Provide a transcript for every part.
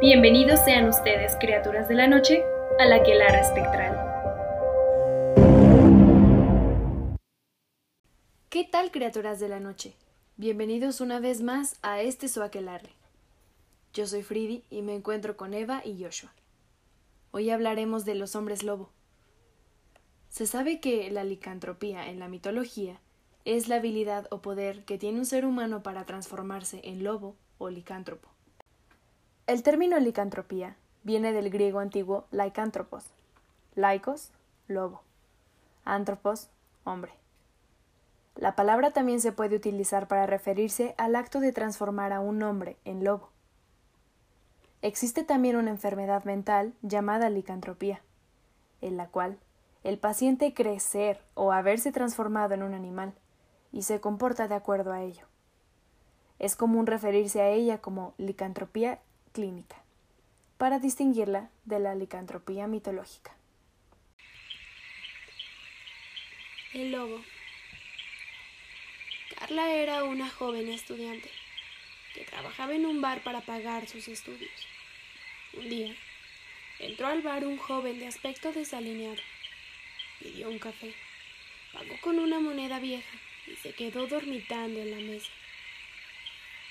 Bienvenidos sean ustedes, criaturas de la noche, a la quelara espectral. ¿Qué tal, criaturas de la noche? Bienvenidos una vez más a este su aquelarre. Yo soy Fridi y me encuentro con Eva y Joshua. Hoy hablaremos de los hombres lobo. Se sabe que la licantropía en la mitología es la habilidad o poder que tiene un ser humano para transformarse en lobo o licántropo. El término licantropía viene del griego antiguo laikántropos, laicos, lobo, antropos, hombre. La palabra también se puede utilizar para referirse al acto de transformar a un hombre en lobo. Existe también una enfermedad mental llamada licantropía, en la cual el paciente cree ser o haberse transformado en un animal y se comporta de acuerdo a ello. Es común referirse a ella como licantropía clínica, para distinguirla de la licantropía mitológica. El lobo. Carla era una joven estudiante que trabajaba en un bar para pagar sus estudios. Un día, entró al bar un joven de aspecto desalineado. Pidió un café, pagó con una moneda vieja y se quedó dormitando en la mesa.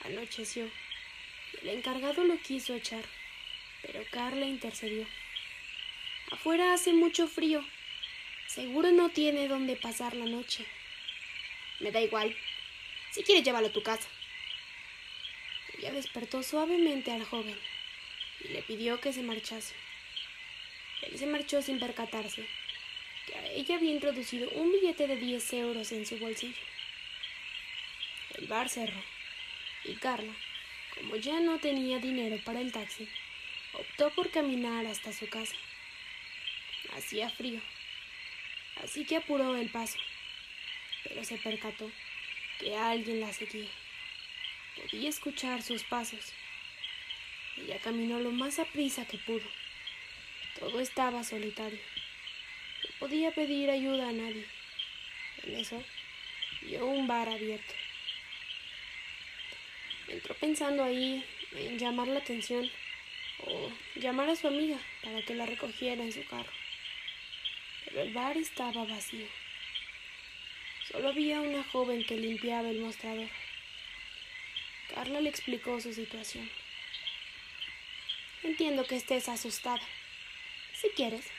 Anocheció el encargado lo quiso echar, pero Carla intercedió. Afuera hace mucho frío. Seguro no tiene dónde pasar la noche. Me da igual. Si quieres, llévalo a tu casa. Ella despertó suavemente al joven y le pidió que se marchase. Él se marchó sin percatarse que a ella había introducido un billete de 10 euros en su bolsillo. El bar cerró y Carla, como ya no tenía dinero para el taxi, optó por caminar hasta su casa. Hacía frío, así que apuró el paso, pero se percató que alguien la seguía. Podía escuchar sus pasos. Ella caminó lo más aprisa que pudo. Todo estaba solitario podía pedir ayuda a nadie. En eso, vio un bar abierto. Entró pensando ahí en llamar la atención o llamar a su amiga para que la recogiera en su carro. Pero el bar estaba vacío. Solo había una joven que limpiaba el mostrador. Carla le explicó su situación. Entiendo que estés asustada. Si quieres,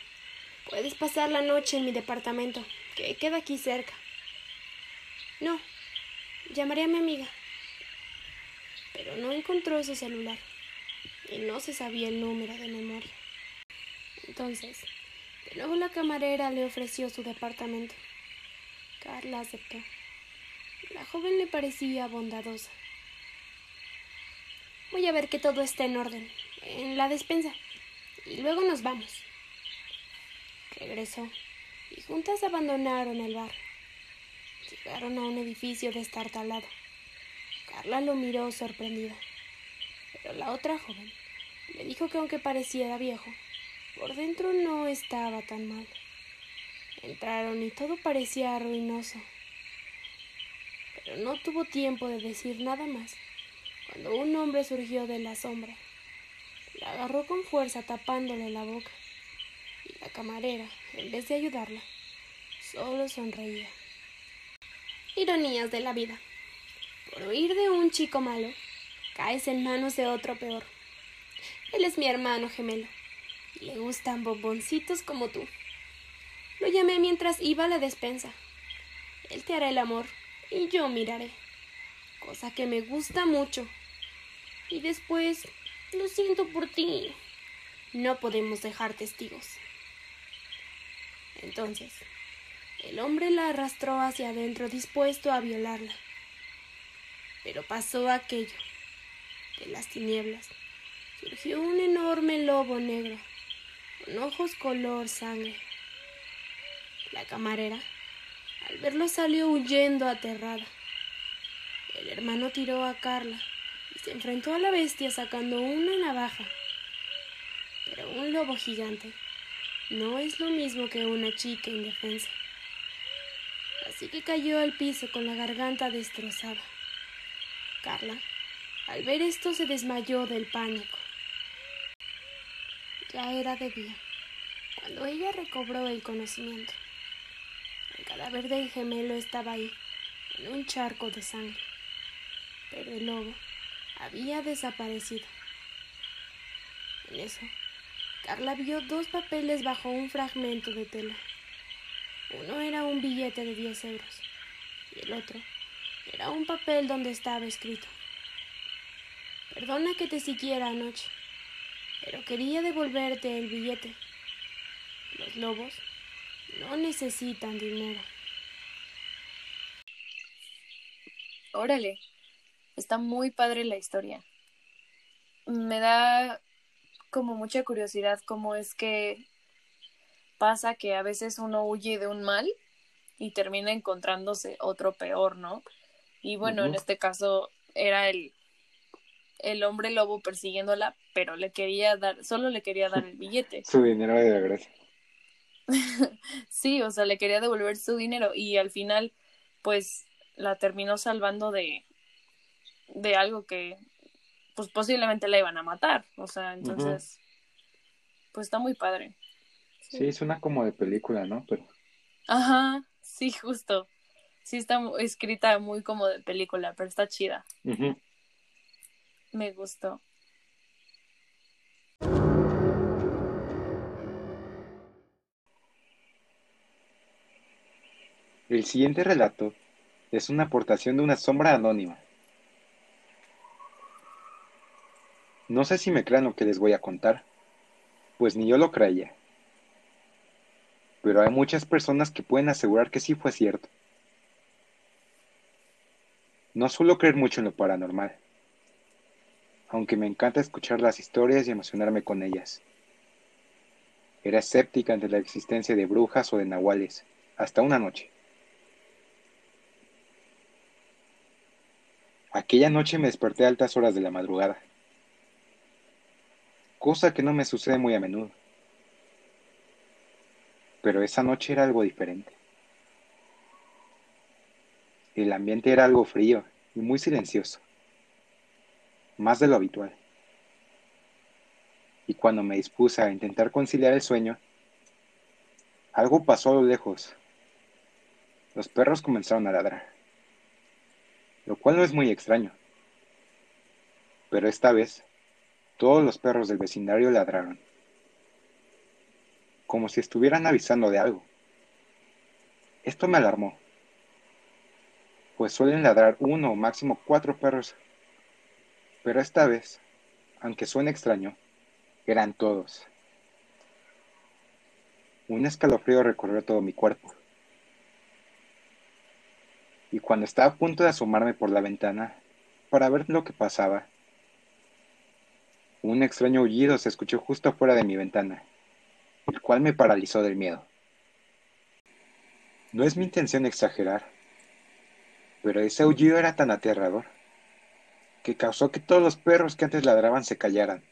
Puedes pasar la noche en mi departamento, que queda aquí cerca. No, llamaré a mi amiga. Pero no encontró su celular y no se sabía el número de memoria. Entonces, de nuevo la camarera le ofreció su departamento. Carla aceptó. La joven le parecía bondadosa. Voy a ver que todo esté en orden, en la despensa, y luego nos vamos regresó y juntas abandonaron el bar. Llegaron a un edificio destartalado. Carla lo miró sorprendida, pero la otra joven le dijo que aunque pareciera viejo, por dentro no estaba tan mal. Entraron y todo parecía ruinoso. Pero no tuvo tiempo de decir nada más cuando un hombre surgió de la sombra. La agarró con fuerza tapándole la boca la camarera, en vez de ayudarla, solo sonreía. Ironías de la vida. Por huir de un chico malo, caes en manos de otro peor. Él es mi hermano gemelo, y le gustan bomboncitos como tú. Lo llamé mientras iba a la despensa. Él te hará el amor, y yo miraré, cosa que me gusta mucho. Y después, lo siento por ti. No podemos dejar testigos. Entonces, el hombre la arrastró hacia adentro dispuesto a violarla. Pero pasó aquello. De las tinieblas surgió un enorme lobo negro, con ojos color sangre. La camarera, al verlo, salió huyendo aterrada. El hermano tiró a Carla y se enfrentó a la bestia sacando una navaja. Pero un lobo gigante no es lo mismo que una chica indefensa. Así que cayó al piso con la garganta destrozada. Carla, al ver esto, se desmayó del pánico. Ya era de día, cuando ella recobró el conocimiento. El cadáver del gemelo estaba ahí, en un charco de sangre, pero el lobo había desaparecido. En eso, Carla vio dos papeles bajo un fragmento de tela. Uno era un billete de 10 euros y el otro era un papel donde estaba escrito. Perdona que te siguiera anoche, pero quería devolverte el billete. Los lobos no necesitan dinero. Órale, está muy padre la historia. Me da como mucha curiosidad cómo es que pasa que a veces uno huye de un mal y termina encontrándose otro peor, ¿no? Y bueno, en este caso era el, el hombre lobo persiguiéndola, pero le quería dar, solo le quería dar el billete. Su dinero de regreso. sí, o sea, le quería devolver su dinero y al final, pues, la terminó salvando de, de algo que, pues, posiblemente la iban a matar. O sea, entonces, pues está muy padre. Sí. suena como de película, ¿no? Pero... Ajá, sí, justo. Sí está escrita muy como de película, pero está chida. Me gustó. El siguiente relato es una aportación de una sombra anónima. No sé si me crean lo que les voy a contar, pues ni yo lo creía. Pero hay muchas personas que pueden asegurar que sí fue cierto. No suelo creer mucho en lo paranormal, aunque me encanta escuchar las historias y emocionarme con ellas. Era escéptica ante la existencia de brujas o de nahuales, hasta una noche. Aquella noche me desperté a altas horas de la madrugada, cosa que no me sucede muy a menudo. Pero esa noche era algo diferente. El ambiente era algo frío y muy silencioso, más de lo habitual. Y cuando me dispuse a intentar conciliar el sueño, algo pasó a lo lejos. Los perros comenzaron a ladrar lo cual no es muy extraño. Pero esta vez, todos los perros del vecindario ladraron, como si estuvieran avisando de algo. Esto me alarmó, pues suelen ladrar uno o máximo cuatro perros, pero esta vez, aunque suene extraño, eran todos. Un escalofrío recorrió todo mi cuerpo y cuando estaba a punto de asomarme por la ventana para ver lo que pasaba, un extraño aullido se escuchó justo afuera de mi ventana, el cual me paralizó del miedo. No es mi intención exagerar, pero ese aullido era tan aterrador que causó que todos los perros que antes ladraban se callaran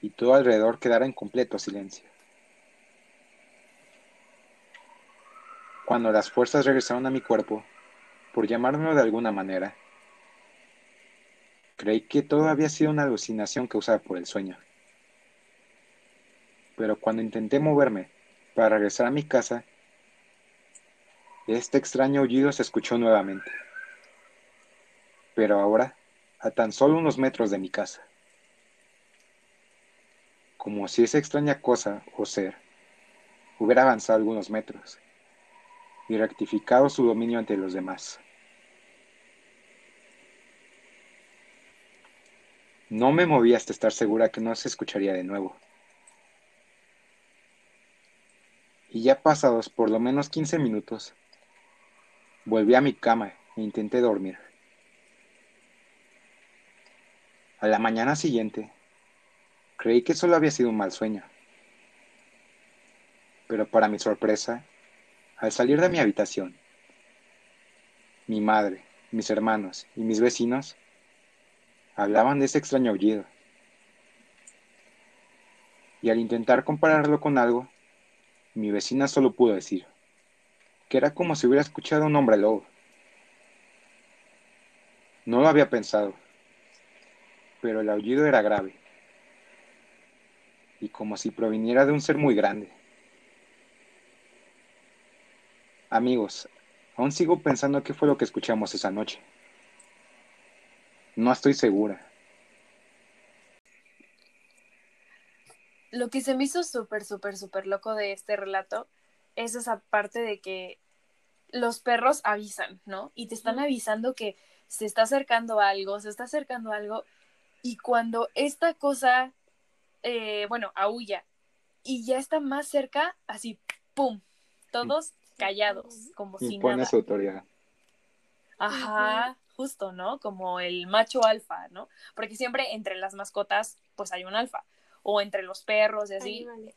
y todo alrededor quedara en completo silencio. Cuando las fuerzas regresaron a mi cuerpo, por llamarlo de alguna manera, creí que todo había sido una alucinación causada por el sueño. Pero cuando intenté moverme para regresar a mi casa, este extraño aullido se escuchó nuevamente. Pero ahora, a tan solo unos metros de mi casa. Como si esa extraña cosa o ser hubiera avanzado algunos metros y rectificado su dominio ante los demás. No me moví hasta estar segura que no se escucharía de nuevo. Y ya pasados por lo menos 15 minutos, volví a mi cama e intenté dormir. A la mañana siguiente, creí que solo había sido un mal sueño. Pero para mi sorpresa, al salir de mi habitación, mi madre, mis hermanos y mis vecinos hablaban de ese extraño aullido. Y al intentar compararlo con algo, mi vecina solo pudo decir que era como si hubiera escuchado a un hombre lobo. No lo había pensado, pero el aullido era grave. y como si proviniera de un ser muy grande. Amigos, aún sigo pensando qué fue lo que escuchamos esa noche. No estoy segura. Lo que se me hizo súper, súper, súper loco de este relato es esa parte de que los perros avisan, ¿no? Y te están avisando que se está acercando algo, se está acercando algo, y cuando esta cosa, eh, bueno, aúlla, y ya está más cerca, así, ¡pum! Todos callados, como si Impone nada. su autoridad. Ajá, justo, ¿no? Como el macho alfa, ¿no? Porque siempre entre las mascotas, pues hay un alfa. O entre los perros y así. Animales.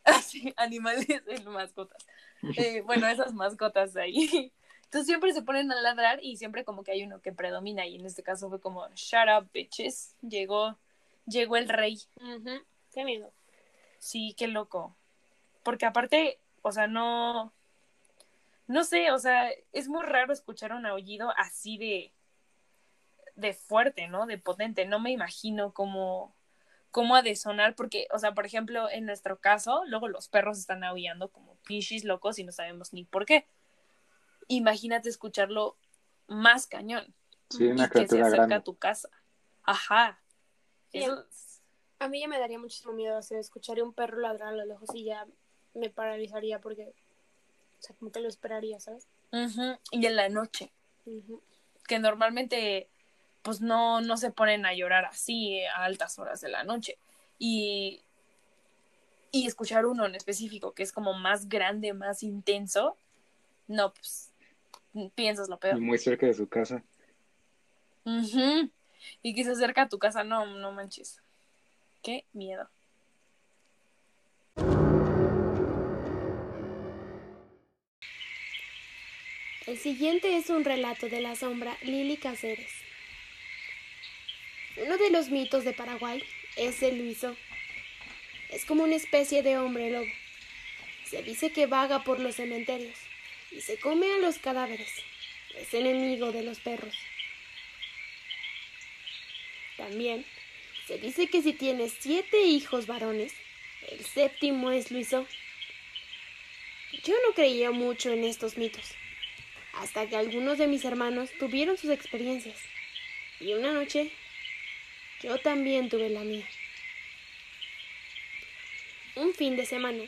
Así, animales en mascotas. Eh, bueno, esas mascotas de ahí. Entonces siempre se ponen a ladrar y siempre como que hay uno que predomina. Y en este caso fue como, shut up, bitches. Llegó, llegó el rey. Qué miedo. Sí, qué loco. Porque aparte, o sea, no. No sé, o sea, es muy raro escuchar un aullido así de. de fuerte, ¿no? De potente. No me imagino cómo. Cómo ha de sonar, porque, o sea, por ejemplo, en nuestro caso, luego los perros están aullando como pichis locos y no sabemos ni por qué. Imagínate escucharlo más cañón. Sí, y una que se acerca grande. a tu casa. Ajá. Sí, Eso es- A mí ya me daría muchísimo miedo. O sea, escucharía un perro ladrar a lo lejos y ya me paralizaría porque, o sea, como que lo esperaría, ¿sabes? Ujú, Y en la noche. Que normalmente pues no, no se ponen a llorar así a altas horas de la noche. Y, y escuchar uno en específico que es como más grande, más intenso, no, pues piensas lo Y peor. muy cerca de su casa. Y que se acerca a tu casa, no, no manches. Qué miedo. El siguiente es un relato de la sombra Lili Cáceres. Uno de los mitos de Paraguay es el Luiso. Es como una especie de hombre lobo. Se dice que vaga por los cementerios y se come a los cadáveres. Es enemigo de los perros. También se dice que si tienes siete hijos varones, el séptimo es Luiso. Yo no creía mucho en estos mitos hasta que algunos de mis hermanos tuvieron sus experiencias. Y una noche yo también tuve la mía. Un fin de semana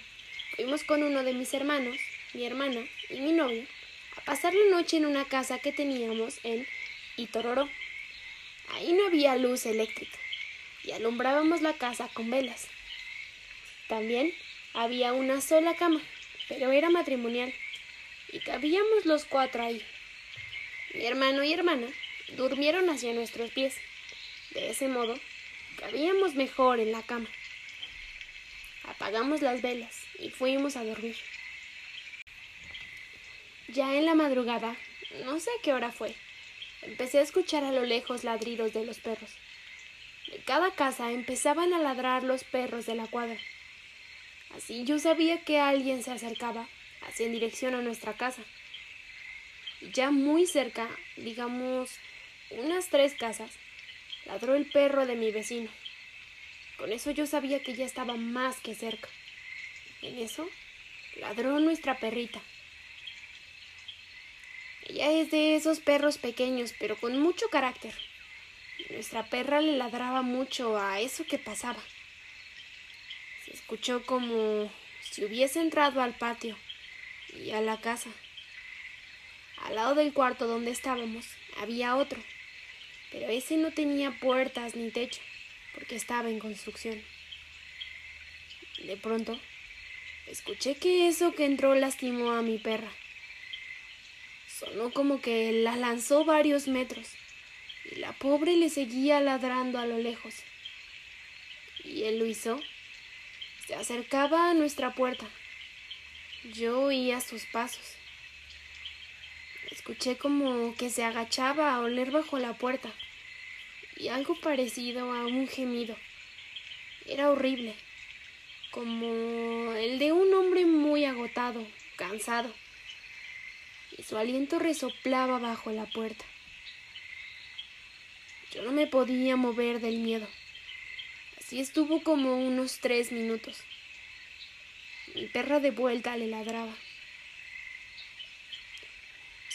fuimos con uno de mis hermanos, mi hermana y mi novio a pasar la noche en una casa que teníamos en Itororó. Ahí no había luz eléctrica y alumbrábamos la casa con velas. También había una sola cama, pero era matrimonial y cabíamos los cuatro ahí. Mi hermano y hermana durmieron hacia nuestros pies. De ese modo, cabíamos mejor en la cama. Apagamos las velas y fuimos a dormir. Ya en la madrugada, no sé qué hora fue, empecé a escuchar a lo lejos ladridos de los perros. De cada casa empezaban a ladrar los perros de la cuadra. Así yo sabía que alguien se acercaba hacia en dirección a nuestra casa. Ya muy cerca, digamos unas tres casas, ladró el perro de mi vecino. Con eso yo sabía que ya estaba más que cerca. En eso, ladró nuestra perrita. Ella es de esos perros pequeños, pero con mucho carácter. Nuestra perra le ladraba mucho a eso que pasaba. Se escuchó como si hubiese entrado al patio y a la casa. Al lado del cuarto donde estábamos había otro, pero ese no tenía puertas ni techo, porque estaba en construcción. De pronto, escuché que eso que entró lastimó a mi perra. Sonó como que la lanzó varios metros, y la pobre le seguía ladrando a lo lejos. Y él lo hizo. Se acercaba a nuestra puerta. Yo oía sus pasos. Escuché como que se agachaba a oler bajo la puerta y algo parecido a un gemido. Era horrible, como el de un hombre muy agotado, cansado, y su aliento resoplaba bajo la puerta. Yo no me podía mover del miedo, así estuvo como unos tres minutos. Mi perra de vuelta le ladraba.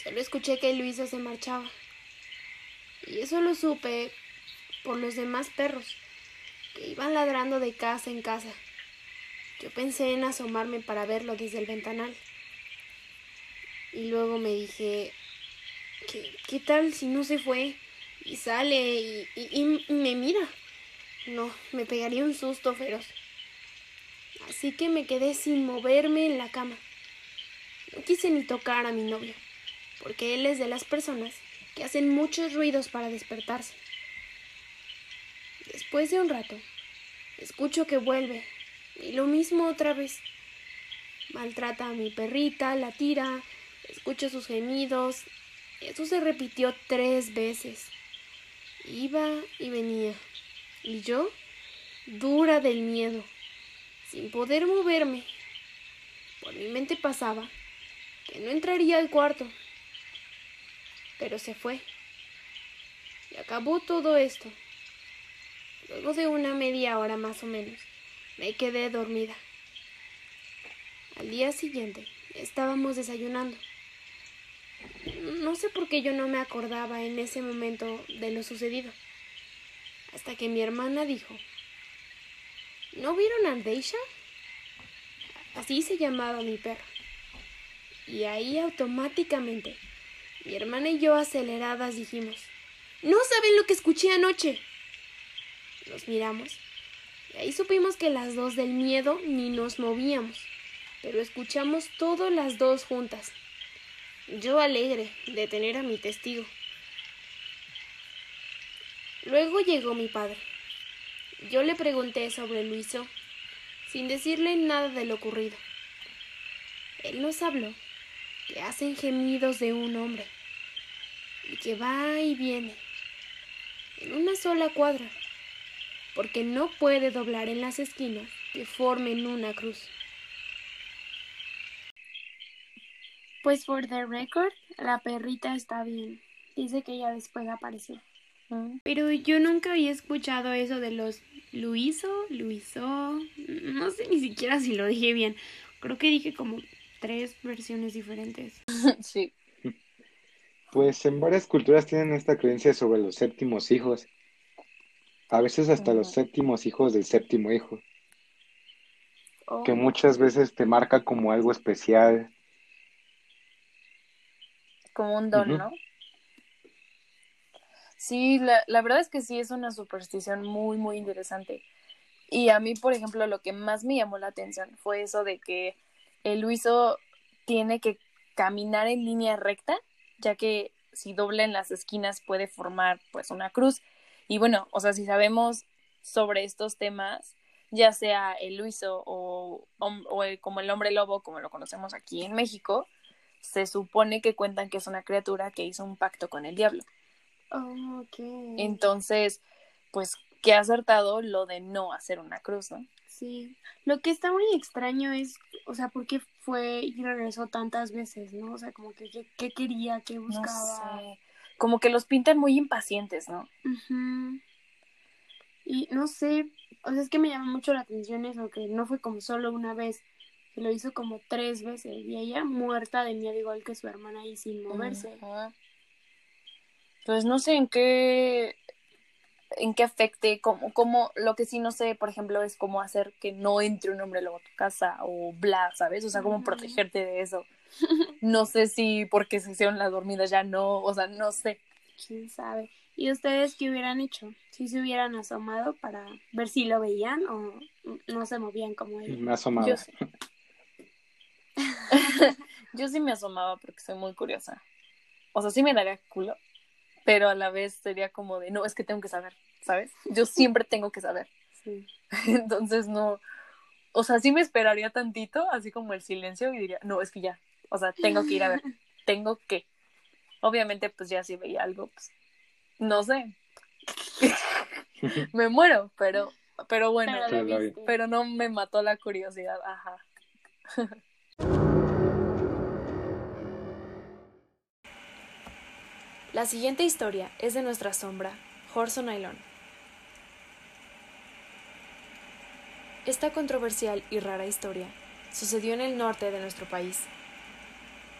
Solo escuché que Luisa se marchaba. Y eso lo supe por los demás perros, que iban ladrando de casa en casa. Yo pensé en asomarme para verlo desde el ventanal. Y luego me dije, ¿qué, qué tal si no se fue? Y sale y, y, y me mira. No, me pegaría un susto feroz. Así que me quedé sin moverme en la cama. No quise ni tocar a mi novio, porque él es de las personas que hacen muchos ruidos para despertarse. Después de un rato, escucho que vuelve, y lo mismo otra vez. Maltrata a mi perrita, la tira, escucho sus gemidos. Eso se repitió tres veces. Iba y venía. Y yo, dura del miedo, sin poder moverme. Por mi mente pasaba que no entraría al cuarto. Pero se fue. Y acabó todo esto. Luego de una media hora más o menos, me quedé dormida. Al día siguiente estábamos desayunando. No sé por qué yo no me acordaba en ese momento de lo sucedido. Hasta que mi hermana dijo, ¿no vieron a Deisha? Así se llamaba mi perro. Y ahí automáticamente mi hermana y yo aceleradas dijimos, no saben lo que escuché anoche. Nos miramos y ahí supimos que las dos del miedo ni nos movíamos, pero escuchamos todo las dos juntas. Yo alegre de tener a mi testigo. Luego llegó mi padre. Yo le pregunté sobre Luiso, sin decirle nada de lo ocurrido. Él nos habló que hacen gemidos de un hombre y que va y viene en una sola cuadra, porque no puede doblar en las esquinas que formen una cruz. Pues por the record, la perrita está bien. Dice que ella después apareció. Pero yo nunca había escuchado eso de los Luiso, Luiso. No sé ni siquiera si lo dije bien. Creo que dije como tres versiones diferentes. sí. Pues en varias culturas tienen esta creencia sobre los séptimos hijos. A veces hasta los séptimos hijos del séptimo hijo. Que muchas veces te marca como algo especial. Como un don, ¿no? Sí, la, la verdad es que sí es una superstición muy, muy interesante. Y a mí, por ejemplo, lo que más me llamó la atención fue eso de que el Luiso tiene que caminar en línea recta, ya que si dobla en las esquinas puede formar pues una cruz. Y bueno, o sea, si sabemos sobre estos temas, ya sea el Luiso o, o el, como el hombre lobo, como lo conocemos aquí en México, se supone que cuentan que es una criatura que hizo un pacto con el diablo. Oh, okay. Entonces, pues que ha acertado lo de no hacer una cruz, ¿no? Sí. Lo que está muy extraño es, o sea, ¿por qué fue y regresó tantas veces, no? O sea, como que qué quería, qué buscaba. No sé. Como que los pintan muy impacientes, ¿no? Uh Y no sé, o sea, es que me llama mucho la atención eso, que no fue como solo una vez, que lo hizo como tres veces, y ella muerta de miedo igual que su hermana ahí sin moverse. Uh -huh. Pues no sé en qué en qué afecte, como, como lo que sí no sé, por ejemplo, es cómo hacer que no entre un hombre luego a tu casa o bla, ¿sabes? O sea, cómo uh -huh. protegerte de eso. No sé si porque se hicieron las dormidas ya no, o sea, no sé. ¿Quién sabe? ¿Y ustedes qué hubieran hecho? Si se hubieran asomado para ver si lo veían o no se movían como ella. Me asomaba. Yo sí. Yo sí me asomaba porque soy muy curiosa. O sea, sí me daría culo, pero a la vez sería como de, no, es que tengo que saber, ¿sabes? Yo siempre tengo que saber. Sí. Entonces no, o sea, sí me esperaría tantito, así como el silencio, y diría, no, es que ya, o sea, tengo que ir a ver, tengo que. Obviamente, pues ya si veía algo, pues, no sé. me muero, pero, pero bueno, Pero, pero no me mató la curiosidad, ajá. La siguiente historia es de nuestra sombra, Horson Nylon. Esta controversial y rara historia sucedió en el norte de nuestro país.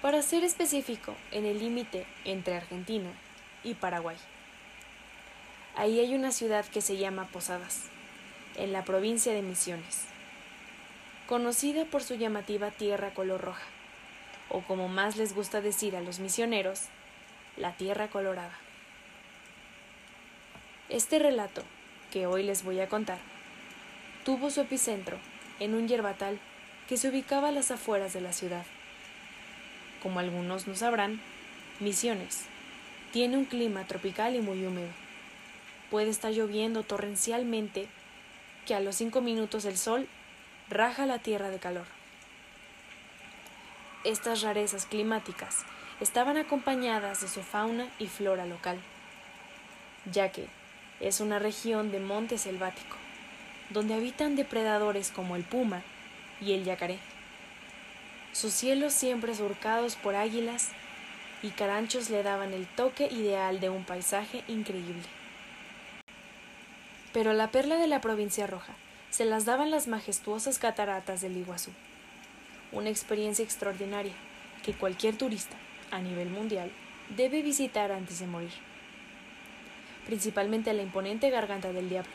Para ser específico, en el límite entre Argentina y Paraguay. Ahí hay una ciudad que se llama Posadas, en la provincia de Misiones, conocida por su llamativa tierra color roja, o como más les gusta decir a los misioneros, la tierra colorada. Este relato, que hoy les voy a contar, tuvo su epicentro en un yerbatal que se ubicaba a las afueras de la ciudad. Como algunos no sabrán, Misiones tiene un clima tropical y muy húmedo. Puede estar lloviendo torrencialmente que a los cinco minutos el sol raja la tierra de calor. Estas rarezas climáticas estaban acompañadas de su fauna y flora local, ya que es una región de monte selvático, donde habitan depredadores como el puma y el yacaré. Sus cielos siempre surcados por águilas y caranchos le daban el toque ideal de un paisaje increíble. Pero la perla de la provincia roja se las daban las majestuosas cataratas del Iguazú, una experiencia extraordinaria que cualquier turista a nivel mundial debe visitar antes de morir. Principalmente la imponente Garganta del Diablo,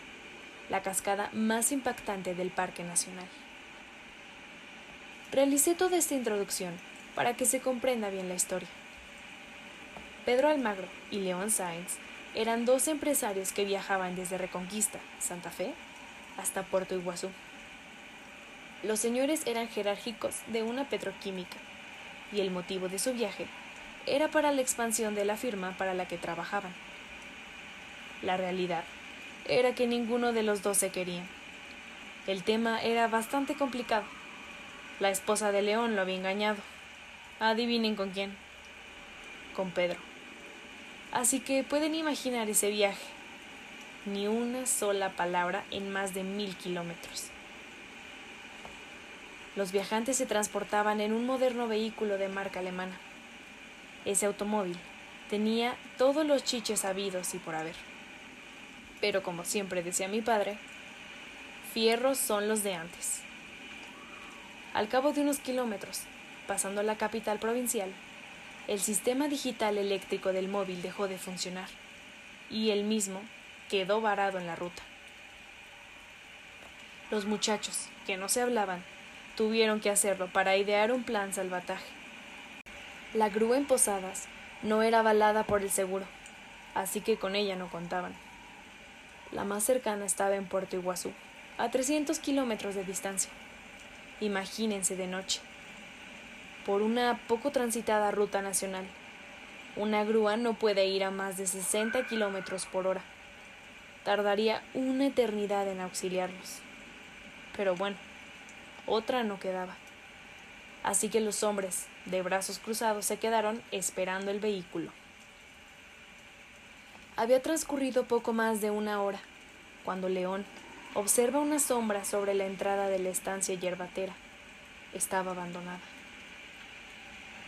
la cascada más impactante del Parque Nacional. Realicé toda esta introducción para que se comprenda bien la historia. Pedro Almagro y León Sáenz eran dos empresarios que viajaban desde Reconquista, Santa Fe, hasta Puerto Iguazú. Los señores eran jerárquicos de una petroquímica y el motivo de su viaje era para la expansión de la firma para la que trabajaban. La realidad era que ninguno de los dos se quería. El tema era bastante complicado. La esposa de León lo había engañado. Adivinen con quién. Con Pedro. Así que pueden imaginar ese viaje. Ni una sola palabra en más de mil kilómetros. Los viajantes se transportaban en un moderno vehículo de marca alemana. Ese automóvil tenía todos los chiches habidos y por haber. Pero como siempre decía mi padre, fierros son los de antes. Al cabo de unos kilómetros, pasando la capital provincial, el sistema digital eléctrico del móvil dejó de funcionar y el mismo quedó varado en la ruta. Los muchachos, que no se hablaban, tuvieron que hacerlo para idear un plan salvataje. La grúa en Posadas no era avalada por el seguro, así que con ella no contaban. La más cercana estaba en Puerto Iguazú, a 300 kilómetros de distancia. Imagínense de noche. Por una poco transitada ruta nacional, una grúa no puede ir a más de 60 kilómetros por hora. Tardaría una eternidad en auxiliarlos. Pero bueno, otra no quedaba. Así que los hombres, de brazos cruzados, se quedaron esperando el vehículo. Había transcurrido poco más de una hora, cuando León observa una sombra sobre la entrada de la estancia yerbatera. Estaba abandonada.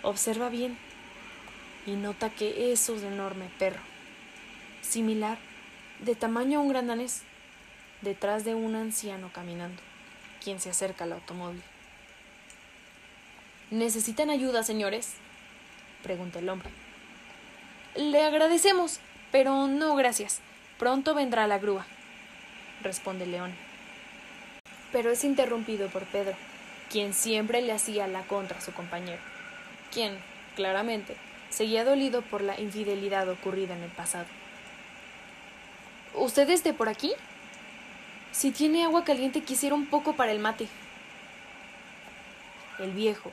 Observa bien y nota que es un enorme perro, similar, de tamaño a un gran danés, detrás de un anciano caminando quien se acerca al automóvil. ¿Necesitan ayuda, señores? pregunta el hombre. Le agradecemos, pero no gracias. Pronto vendrá la grúa, responde León. Pero es interrumpido por Pedro, quien siempre le hacía la contra a su compañero, quien, claramente, seguía dolido por la infidelidad ocurrida en el pasado. ¿Usted es de por aquí? Si tiene agua caliente quisiera un poco para el mate. El viejo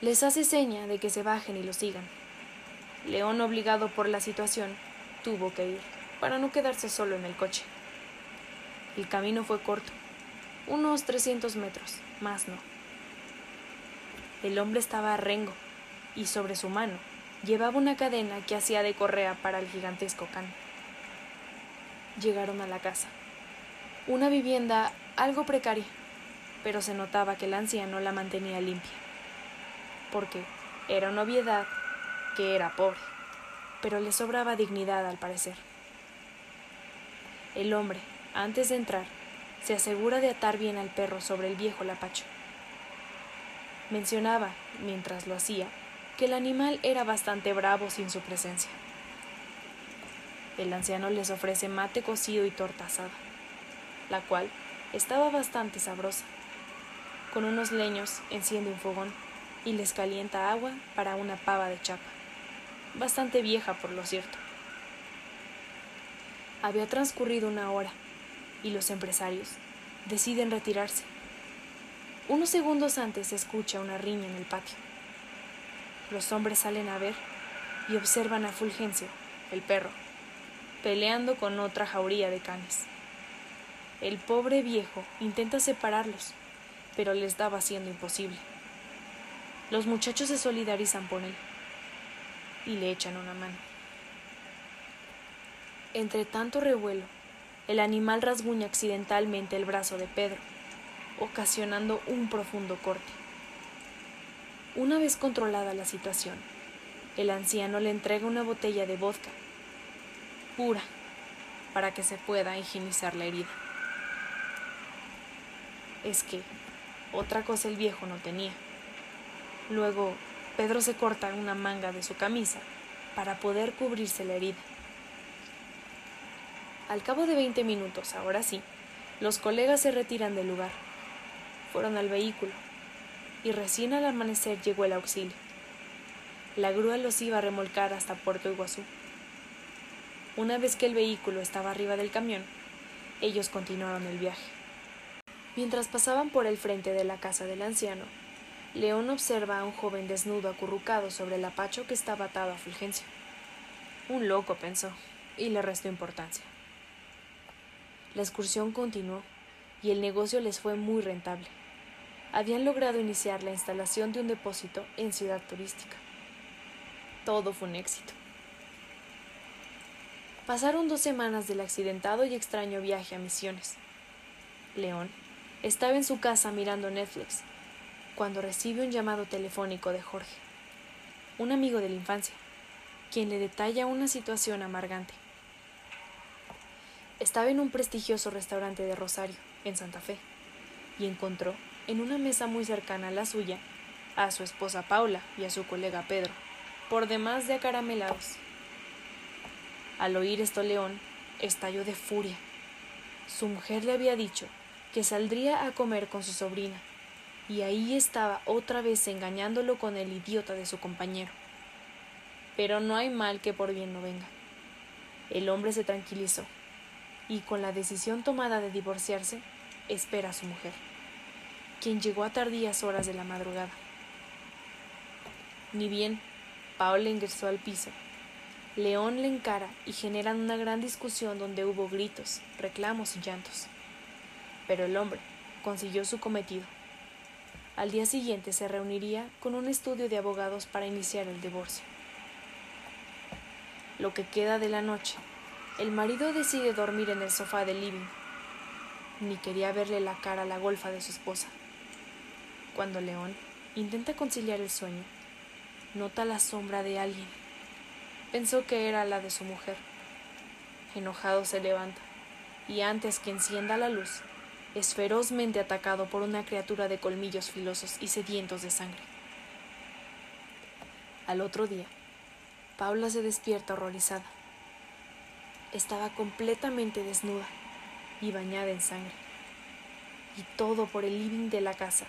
les hace seña de que se bajen y lo sigan. León, obligado por la situación, tuvo que ir, para no quedarse solo en el coche. El camino fue corto, unos 300 metros, más no. El hombre estaba a rengo, y sobre su mano llevaba una cadena que hacía de correa para el gigantesco can. Llegaron a la casa una vivienda algo precaria, pero se notaba que el anciano la mantenía limpia, porque era una obviedad que era pobre, pero le sobraba dignidad al parecer. El hombre, antes de entrar, se asegura de atar bien al perro sobre el viejo lapacho. Mencionaba, mientras lo hacía, que el animal era bastante bravo sin su presencia. El anciano les ofrece mate cocido y torta asada, la cual estaba bastante sabrosa. Con unos leños enciende un fogón y les calienta agua para una pava de chapa, bastante vieja por lo cierto. Había transcurrido una hora y los empresarios deciden retirarse. Unos segundos antes se escucha una riña en el patio. Los hombres salen a ver y observan a Fulgencio, el perro, peleando con otra jauría de canes. El pobre viejo intenta separarlos, pero les daba siendo imposible. Los muchachos se solidarizan con él y le echan una mano. Entre tanto revuelo, el animal rasguña accidentalmente el brazo de Pedro, ocasionando un profundo corte. Una vez controlada la situación, el anciano le entrega una botella de vodka, pura, para que se pueda higienizar la herida. Es que otra cosa el viejo no tenía. Luego, Pedro se corta una manga de su camisa para poder cubrirse la herida. Al cabo de veinte minutos, ahora sí, los colegas se retiran del lugar. Fueron al vehículo y recién al amanecer llegó el auxilio. La grúa los iba a remolcar hasta Puerto Iguazú. Una vez que el vehículo estaba arriba del camión, ellos continuaron el viaje. Mientras pasaban por el frente de la casa del anciano, León observa a un joven desnudo acurrucado sobre el apacho que estaba atado a Fulgencio. Un loco, pensó, y le restó importancia. La excursión continuó y el negocio les fue muy rentable. Habían logrado iniciar la instalación de un depósito en ciudad turística. Todo fue un éxito. Pasaron dos semanas del accidentado y extraño viaje a Misiones. León estaba en su casa mirando Netflix cuando recibe un llamado telefónico de Jorge, un amigo de la infancia, quien le detalla una situación amargante. Estaba en un prestigioso restaurante de Rosario, en Santa Fe, y encontró, en una mesa muy cercana a la suya, a su esposa Paula y a su colega Pedro, por demás de acaramelados. Al oír esto León estalló de furia. Su mujer le había dicho que saldría a comer con su sobrina, y ahí estaba otra vez engañándolo con el idiota de su compañero. Pero no hay mal que por bien no venga. El hombre se tranquilizó y con la decisión tomada de divorciarse, espera a su mujer, quien llegó a tardías horas de la madrugada. Ni bien, Paola ingresó al piso. León le encara y generan una gran discusión donde hubo gritos, reclamos y llantos. Pero el hombre consiguió su cometido. Al día siguiente se reuniría con un estudio de abogados para iniciar el divorcio. Lo que queda de la noche el marido decide dormir en el sofá del living. Ni quería verle la cara a la golfa de su esposa. Cuando León intenta conciliar el sueño, nota la sombra de alguien. Pensó que era la de su mujer. Enojado se levanta y antes que encienda la luz, es ferozmente atacado por una criatura de colmillos filosos y sedientos de sangre. Al otro día, Paula se despierta horrorizada estaba completamente desnuda y bañada en sangre. Y todo por el living de la casa,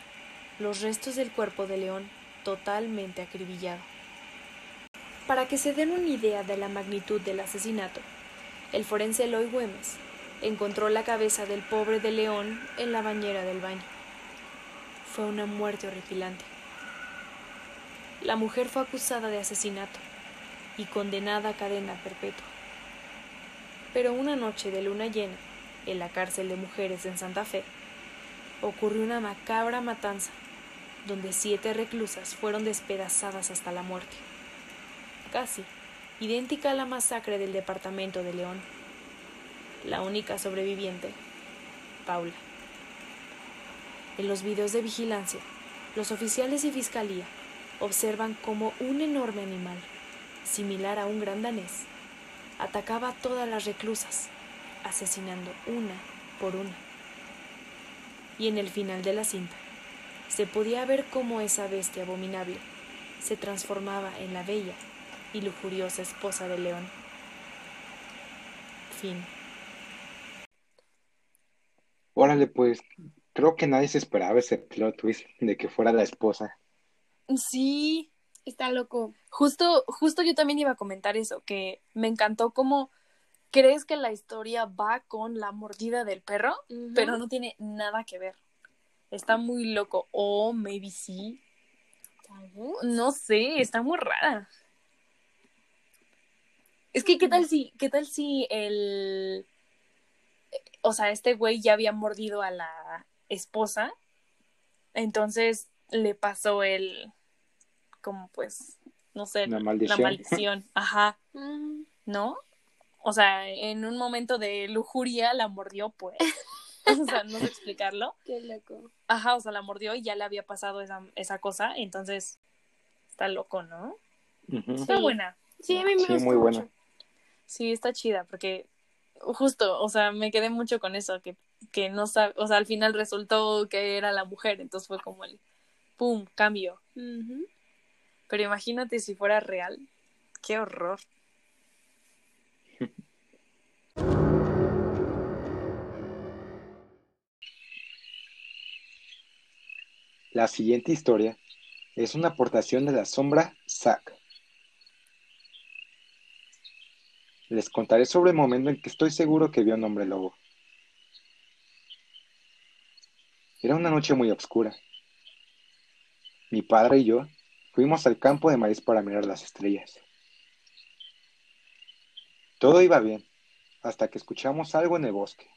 los restos del cuerpo de León totalmente acribillado. Para que se den una idea de la magnitud del asesinato, el forense Eloy Güemes encontró la cabeza del pobre de León en la bañera del baño. Fue una muerte horripilante. La mujer fue acusada de asesinato y condenada a cadena perpetua. Pero una noche de luna llena, en la cárcel de mujeres en Santa Fe, ocurrió una macabra matanza, donde siete reclusas fueron despedazadas hasta la muerte. Casi idéntica a la masacre del departamento de León. La única sobreviviente, Paula. En los videos de vigilancia, los oficiales y fiscalía observan como un enorme animal, similar a un gran danés, atacaba a todas las reclusas, asesinando una por una. y en el final de la cinta se podía ver cómo esa bestia abominable se transformaba en la bella y lujuriosa esposa de León. Fin. Órale, pues, creo que nadie se esperaba ese plot twist de que fuera la esposa. Sí, Está loco. justo, justo yo también iba a comentar eso, que me encantó cómo crees que la historia va con la mordida del perro, pero no tiene nada que ver. Está muy loco. O maybe sí. No sé, está muy rara. Es que, ¿qué tal si, qué tal si el, o sea, este güey ya había mordido a la esposa, entonces le pasó el, como pues, no sé, La la maldición. ajá, Mm, ¿no? O sea, en un momento de lujuria la mordió, pues. O sea, no sé explicarlo. qué loco. Ajá, o sea, la mordió y ya le había pasado esa, esa cosa, entonces está loco, ¿no? Está Sí. buena. Sí, a mí me Sí, gustó muy buena. mucho. Sí, está chida, porque justo, o sea, me quedé mucho con eso, que, que no sabe, o sea, al final resultó que era la mujer, entonces fue como el pum, cambio. Ujú. Pero imagínate si fuera real, qué horror. La siguiente historia es una aportación de la sombra Zack. Les contaré sobre el momento en que estoy seguro que vio un hombre lobo. Era una noche muy oscura. Mi padre y yo fuimos al campo de maíz para mirar las estrellas. Todo iba bien, hasta que escuchamos algo en el bosque.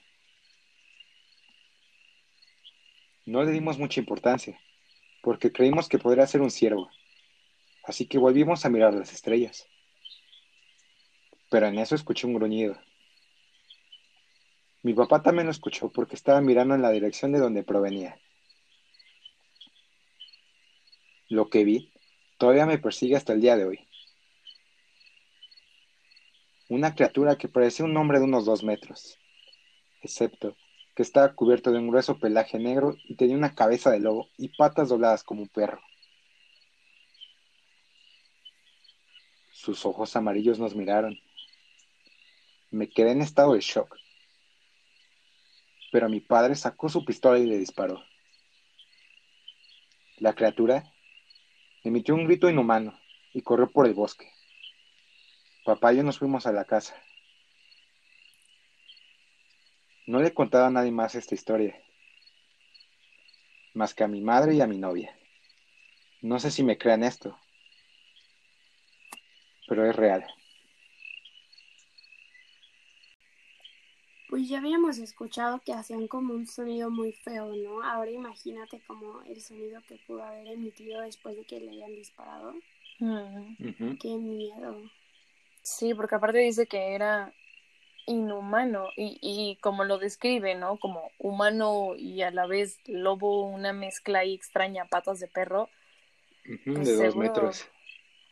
No le dimos mucha importancia, porque creímos que podría ser un ciervo, así que volvimos a mirar las estrellas. Pero en eso escuché un gruñido. Mi papá también lo escuchó porque estaba mirando en la dirección de donde provenía. Lo que vi todavía me persigue hasta el día de hoy. Una criatura que parecía un hombre de unos dos metros, excepto que estaba cubierto de un grueso pelaje negro y tenía una cabeza de lobo y patas dobladas como un perro. Sus ojos amarillos nos miraron. Me quedé en estado de shock. Pero mi padre sacó su pistola y le disparó. La criatura emitió un grito inhumano y corrió por el bosque. Papá y yo nos fuimos a la casa. No le he contado a nadie más esta historia, más que a mi madre y a mi novia. No sé si me crean esto, pero es real. Pues ya habíamos escuchado que hacían como un sonido muy feo, ¿no? Ahora imagínate como el sonido que pudo haber emitido después de que le hayan disparado. Ujú. Qué miedo. Sí, porque aparte dice que era inhumano y, y como lo describe, ¿no? Como humano y a la vez lobo, una mezcla ahí extraña, patas de perro. Pues de dos metros.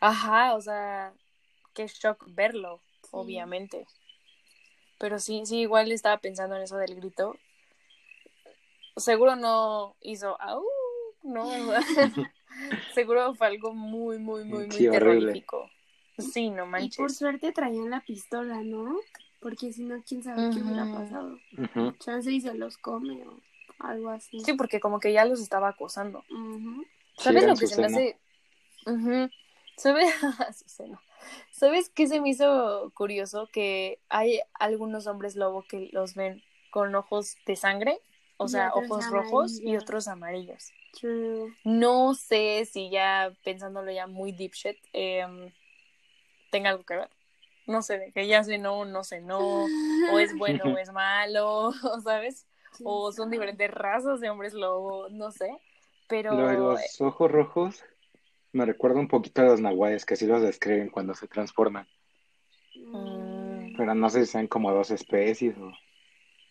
Ajá, o sea, qué shock verlo, Sí. obviamente. Pero sí, sí, igual estaba pensando en eso del grito. Seguro no hizo au, no, seguro fue algo muy, muy, muy, muy Sí, terrorífico. Sí, no Y manches. por suerte traían la pistola, ¿no? Porque si no, quién sabe qué hubiera pasado. Chance y se los come o algo así. Sí, porque como que ya los estaba acosando. ¿Sabes lo que se me hace? ¿Sabes? ¿Sabes qué se me hizo curioso? Que hay algunos hombres lobo que los ven con ojos de sangre, o sea, ojos rojos y otros amarillos. True. No sé si ya pensándolo ya muy deep shit em, tenga algo que ver. No sé, de que ya sé no, no sé no, o es bueno o es malo, ¿sabes? ¿Quién O son diferentes razas de hombres lobo, no sé. Pero los ojos rojos me recuerda un poquito a los nahuales, que así los describen cuando se transforman. Mm, Pero no sé si sean como dos especies o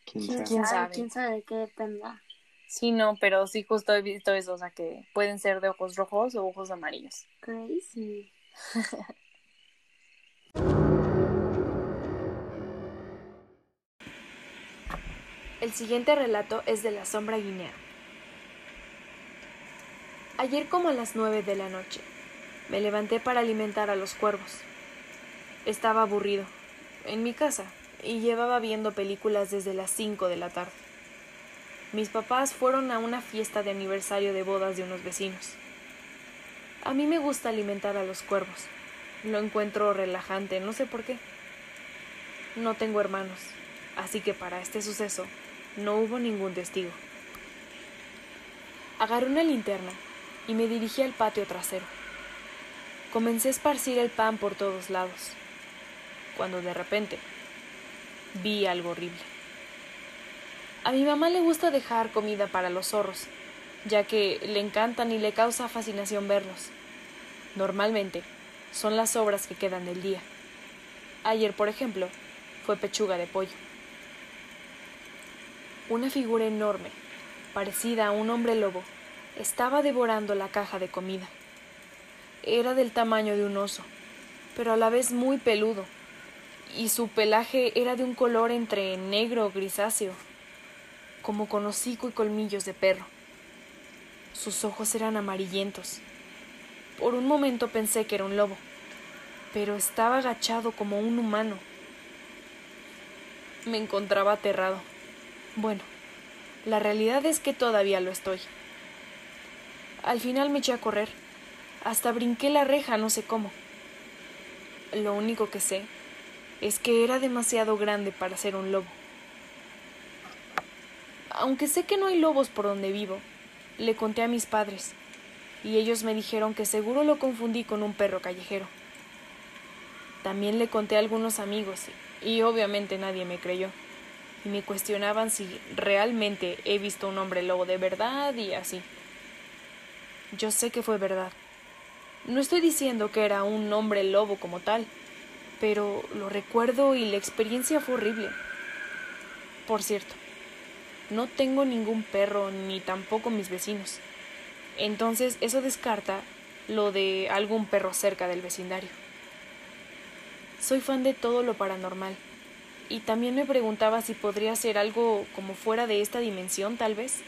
quién ¿Quién sabe. ¿Quién sabe? sabe? ¿Quién sabe de qué dependa? Sí, no, pero sí justo he visto eso, o sea que pueden ser de ojos rojos o ojos amarillos. Crazy. El siguiente relato es de la sombra guinea. Ayer como a las nueve de la noche, me levanté para alimentar a los cuervos. Estaba aburrido, en mi casa, y llevaba viendo películas desde las cinco de la tarde. Mis papás fueron a una fiesta de aniversario de bodas de unos vecinos. A mí me gusta alimentar a los cuervos. Lo encuentro relajante, no sé por qué. No tengo hermanos, así que para este suceso no hubo ningún testigo. Agarré una linterna y me dirigí al patio trasero. Comencé a esparcir el pan por todos lados, cuando de repente vi algo horrible. A mi mamá le gusta dejar comida para los zorros, ya que le encantan y le causa fascinación verlos. Normalmente son las sobras que quedan del día. Ayer, por ejemplo, fue pechuga de pollo. Una figura enorme, parecida a un hombre lobo, estaba devorando la caja de comida. Era del tamaño de un oso, pero a la vez muy peludo, y su pelaje era de un color entre negro o grisáceo, como con hocico y colmillos de perro. Sus ojos eran amarillentos. Por un momento pensé que era un lobo, pero estaba agachado como un humano. Me encontraba aterrado. Bueno, la realidad es que todavía lo estoy. Al final me eché a correr. Hasta brinqué la reja, no sé cómo. Lo único que sé es que era demasiado grande para ser un lobo. Aunque sé que no hay lobos por donde vivo, le conté a mis padres, y ellos me dijeron que seguro lo confundí con un perro callejero. También le conté a algunos amigos, y obviamente nadie me creyó, y me cuestionaban si realmente he visto un hombre lobo de verdad y así. Yo sé que fue verdad. No estoy diciendo que era un hombre lobo como tal, pero lo recuerdo y la experiencia fue horrible. Por cierto, no tengo ningún perro ni tampoco mis vecinos. Entonces eso descarta lo de algún perro cerca del vecindario. Soy fan de todo lo paranormal. Y también me preguntaba si podría ser algo como fuera de esta dimensión, tal vez.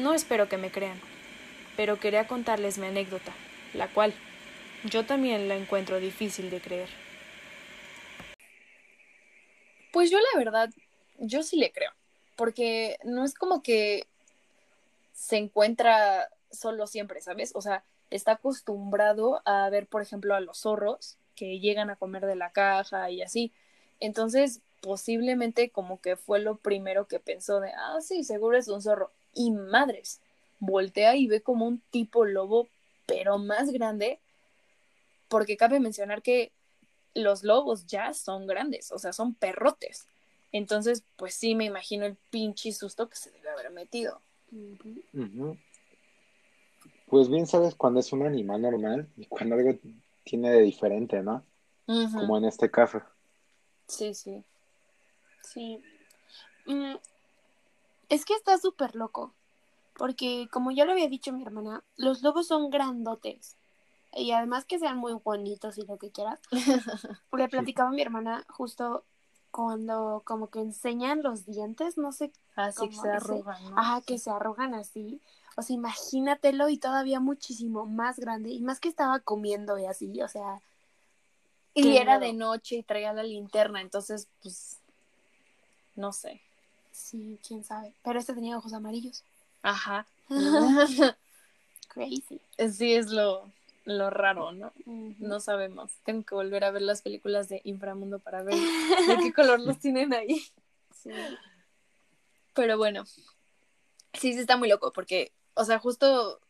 No espero que me crean, pero quería contarles mi anécdota, la cual yo también la encuentro difícil de creer. Pues yo la verdad, yo sí le creo, porque no es como que se encuentra solo siempre, ¿sabes? O sea, está acostumbrado a ver, por ejemplo, a los zorros que llegan a comer de la caja y así. Entonces, posiblemente como que fue lo primero que pensó de, ah, sí, seguro es un zorro. Y madres, voltea y ve como un tipo lobo, pero más grande, porque cabe mencionar que los lobos ya son grandes, o sea, son perrotes. Entonces, pues sí, me imagino el pinche susto que se debe haber metido. Pues bien sabes cuando es un animal normal y cuando algo tiene de diferente, ¿no? Como en este caso. Sí, sí. Sí. Mm, es que está súper loco. Porque, como ya lo había dicho mi hermana, los lobos son grandotes. Y además que sean muy bonitos y lo que quieras. Le platicaba a mi hermana justo cuando como que enseñan los dientes, no sé. Así que se arrugan, ¿no? Ajá, que se arrugan así. O sea, imagínatelo y todavía muchísimo más grande. Y más que estaba comiendo y así, o sea. Y era de noche y traía la linterna, entonces, pues, no sé. Sí, quién sabe. Pero este tenía ojos amarillos. Ajá. Crazy. sí es lo, lo raro, ¿no? No sabemos. Tengo que volver a ver las películas de Inframundo para ver de qué color los tienen ahí. Sí. Pero bueno, sí, sí está muy loco porque, o sea, justo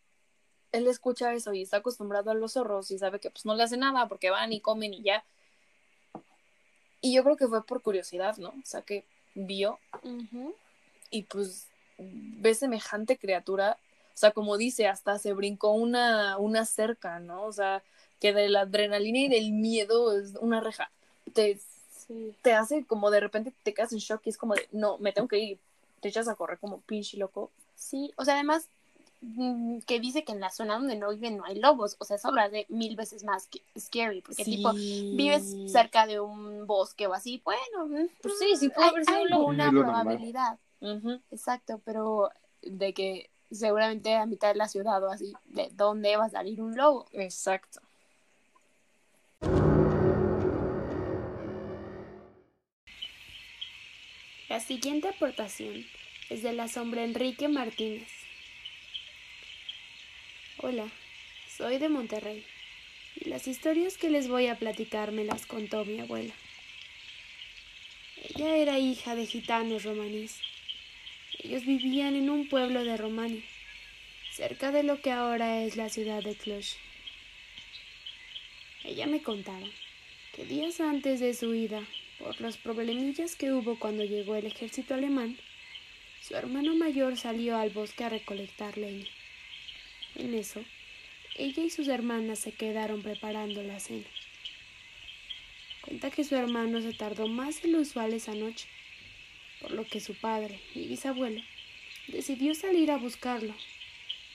él escucha eso y está acostumbrado a los zorros y sabe que pues no le hace nada porque van y comen y ya. Y yo creo que fue por curiosidad, ¿no? O sea, que vio y pues ve semejante criatura. O sea, como dice, hasta se brincó una, una cerca, ¿no? O sea, que de la adrenalina y del miedo es una reja. Te, Sí. te hace como de repente te quedas en shock y es como de, no, me tengo que ir. Te echas a correr como pinche loco. Sí, o sea, además mm, que dice que en la zona donde no viven no hay lobos, o sea, eso habla de mil veces más que scary, porque tipo, vives cerca de un bosque o así, bueno, mm, Pues sí, sí hay, haber sido hay un lobo. alguna Es lo normal. Exacto, pero De que seguramente a mitad de la ciudad o así, ¿de dónde va a salir un lobo? Exacto. La siguiente aportación es de la sombra Enrique Martínez. Hola, soy de Monterrey y las historias que les voy a platicar me las contó mi abuela. Ella era hija de gitanos romaníes. Ellos vivían en un pueblo de Romania, cerca de lo que ahora es la ciudad de Cluj. Ella me contaba que días antes de su ida, por los problemillas que hubo cuando llegó el ejército alemán, su hermano mayor salió al bosque a recolectar leña. En eso, ella y sus hermanas se quedaron preparando la cena. Cuenta que su hermano se tardó más de lo usual esa noche, por lo que su padre, mi bisabuelo, decidió salir a buscarlo,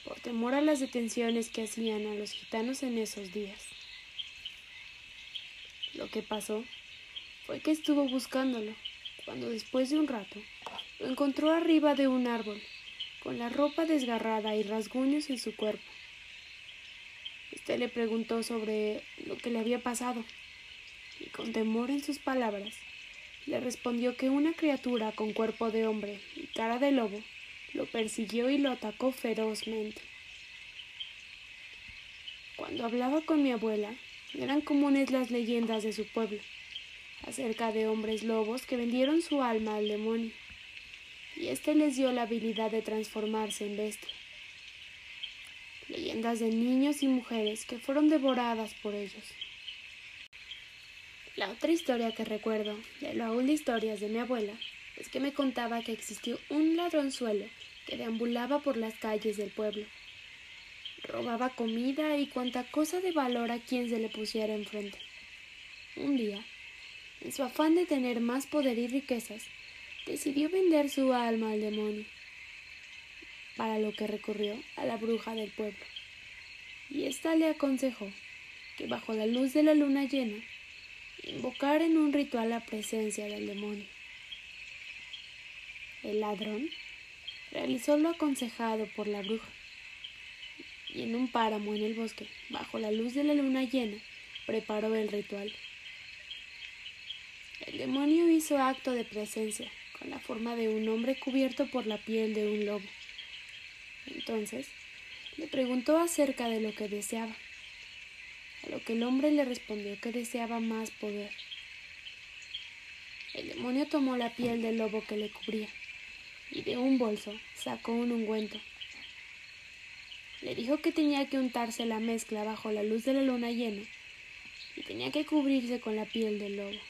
por temor a las detenciones que hacían a los gitanos en esos días. Lo que pasó fue que estuvo buscándolo, cuando después de un rato lo encontró arriba de un árbol, con la ropa desgarrada y rasguños en su cuerpo. Este le preguntó sobre lo que le había pasado, y con temor en sus palabras, le respondió que una criatura con cuerpo de hombre y cara de lobo lo persiguió y lo atacó ferozmente. Cuando hablaba con mi abuela, eran comunes las leyendas de su pueblo, acerca de hombres lobos que vendieron su alma al demonio, y éste les dio la habilidad de transformarse en bestia leyendas de niños y mujeres que fueron devoradas por ellos. La otra historia que recuerdo de lo aún de historias de mi abuela es que me contaba que existió un ladronzuelo que deambulaba por las calles del pueblo. Robaba comida y cuanta cosa de valor a quien se le pusiera enfrente. Un día, en su afán de tener más poder y riquezas, decidió vender su alma al demonio para lo que recurrió a la bruja del pueblo. Y ésta le aconsejó que bajo la luz de la luna llena invocara en un ritual la presencia del demonio. El ladrón realizó lo aconsejado por la bruja y en un páramo en el bosque, bajo la luz de la luna llena, preparó el ritual. El demonio hizo acto de presencia con la forma de un hombre cubierto por la piel de un lobo. Entonces le preguntó acerca de lo que deseaba, a lo que el hombre le respondió que deseaba más poder. El demonio tomó la piel del lobo que le cubría y de un bolso sacó un ungüento. Le dijo que tenía que untarse la mezcla bajo la luz de la luna llena y tenía que cubrirse con la piel del lobo.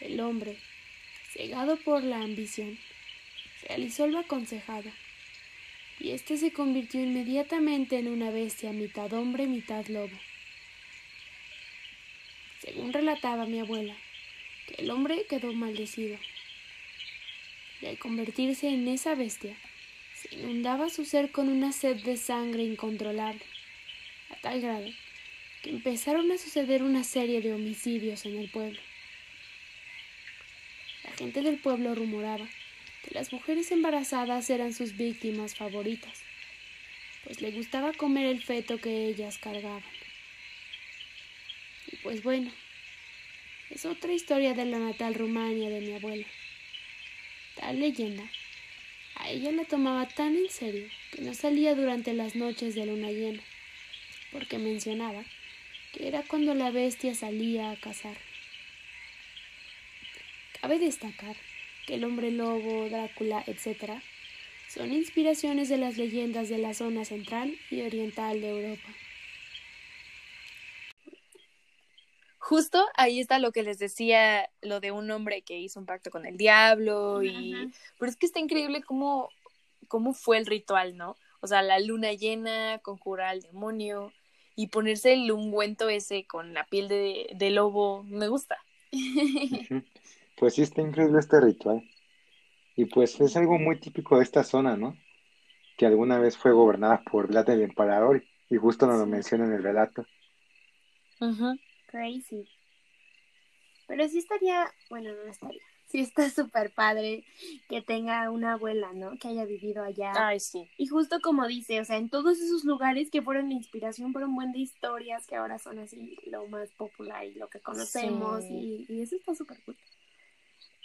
El hombre, cegado por la ambición, realizó lo aconsejado y éste se convirtió inmediatamente en una bestia mitad hombre, mitad lobo. Según relataba mi abuela, que el hombre quedó maldecido, y al convertirse en esa bestia, se inundaba su ser con una sed de sangre incontrolable, a tal grado que empezaron a suceder una serie de homicidios en el pueblo. La gente del pueblo rumoraba que las mujeres embarazadas eran sus víctimas favoritas, pues le gustaba comer el feto que ellas cargaban. Y pues bueno, es otra historia de la natal Rumania de mi abuela. Tal leyenda a ella la tomaba tan en serio que no salía durante las noches de luna llena, porque mencionaba que era cuando la bestia salía a cazar. Cabe destacar que el hombre lobo, Drácula, etc., son inspiraciones de las leyendas de la zona central y oriental de Europa. Justo ahí está lo que les decía, lo de un hombre que hizo un pacto con el diablo y... Pero es que está increíble cómo, cómo fue el ritual, ¿no? O sea, la luna llena, conjurar al demonio y ponerse el ungüento ese con la piel de, de lobo, me gusta. Pues sí, está increíble este ritual. Y pues es algo muy típico de esta zona, ¿no? Que alguna vez fue gobernada por Vlad el Emperador y justo nos lo menciona en el relato. Crazy. Pero sí estaría, bueno, no estaría. sí está súper padre que tenga una abuela, ¿no? Que haya vivido allá. Ay, sí. Y justo como dice, o sea, en todos esos lugares que fueron inspiración por un buen de historias que ahora son así lo más popular y lo que conocemos Sí. y, y eso está súper cool.